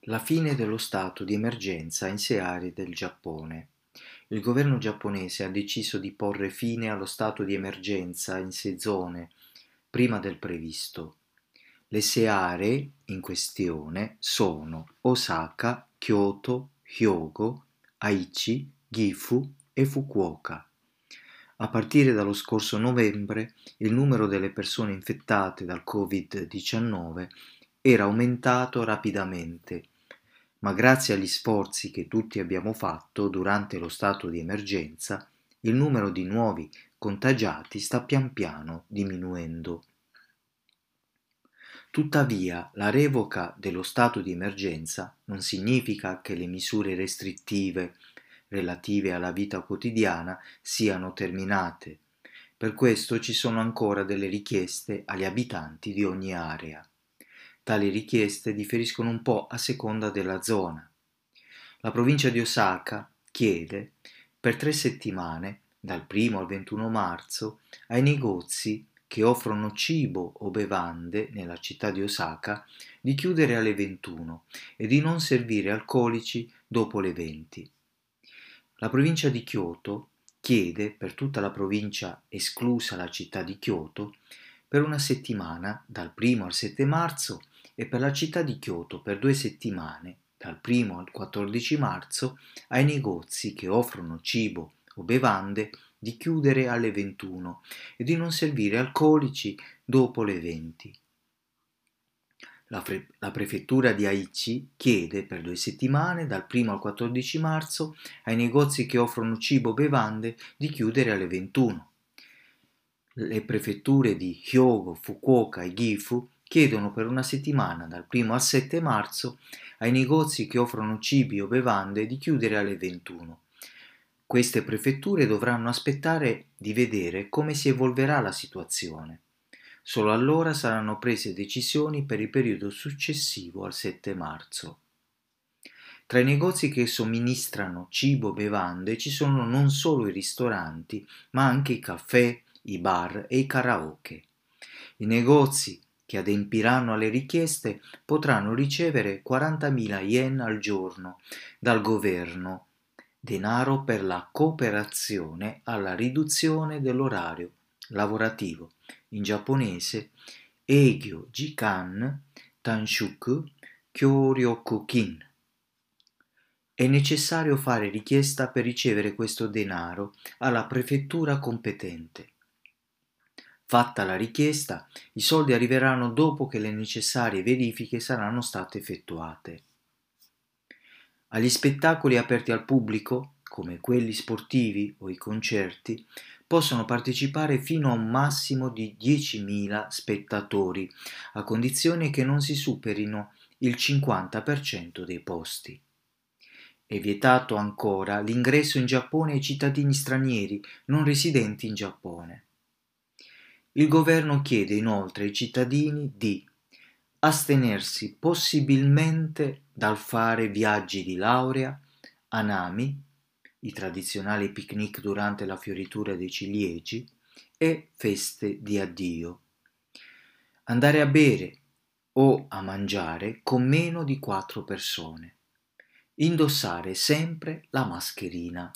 La fine dello stato di emergenza in sei aree del Giappone. Il governo giapponese ha deciso di porre fine allo stato di emergenza in sei zone prima del previsto. Le sei aree in questione sono Osaka, Kyoto, Hyogo, Aichi, Gifu e Fukuoka. A partire dallo scorso novembre il numero delle persone infettate dal Covid-19 era aumentato rapidamente ma grazie agli sforzi che tutti abbiamo fatto durante lo stato di emergenza, il numero di nuovi contagiati sta pian piano diminuendo. Tuttavia, la revoca dello stato di emergenza non significa che le misure restrittive relative alla vita quotidiana siano terminate. Per questo ci sono ancora delle richieste agli abitanti di ogni area. Tali richieste differiscono un po' a seconda della zona. La provincia di Osaka chiede per tre settimane, dal 1 al 21 marzo, ai negozi che offrono cibo o bevande nella città di Osaka di chiudere alle 21 e di non servire alcolici dopo le 20. La provincia di Kyoto chiede per tutta la provincia, esclusa la città di Kyoto, per una settimana, dal 1 al 7 marzo, e per la città di Kyoto per due settimane, dal 1 al 14 marzo, ai negozi che offrono cibo o bevande di chiudere alle 21 e di non servire alcolici dopo le 20. La, fre- la, prefettura di Aichi chiede per due settimane, dal 1 al 14 marzo, ai negozi che offrono cibo o bevande di chiudere alle 21. Le prefetture di Hyogo, Fukuoka e Gifu chiedono per una settimana dal 1 al 7 marzo ai negozi che offrono cibi o bevande di chiudere alle 21. Queste prefetture dovranno aspettare di vedere come si evolverà la situazione. Solo allora saranno prese decisioni per il periodo successivo al 7 marzo. Tra i negozi che somministrano cibo e bevande ci sono non solo i ristoranti, ma anche i caffè, i bar e i karaoke. I negozi che adempiranno alle richieste potranno ricevere 40.000 yen al giorno dal governo, denaro per la cooperazione alla riduzione dell'orario lavorativo, in giapponese Eigyo Jikan Tanshuku Kyoryoku-kin. È necessario fare richiesta per ricevere questo denaro alla prefettura competente. Fatta la richiesta, i soldi arriveranno dopo che le necessarie verifiche saranno state effettuate. Agli spettacoli aperti al pubblico, come quelli sportivi o i concerti, possono partecipare fino a un massimo di 10.000 spettatori, a condizione che non si superino il 50% dei posti. È vietato ancora l'ingresso in Giappone ai cittadini stranieri non residenti in Giappone. Il governo chiede inoltre ai cittadini di astenersi possibilmente dal fare viaggi di laurea, anami, i tradizionali picnic durante la fioritura dei ciliegi e feste di addio. Andare a bere o a mangiare con meno di quattro persone. Indossare sempre la mascherina.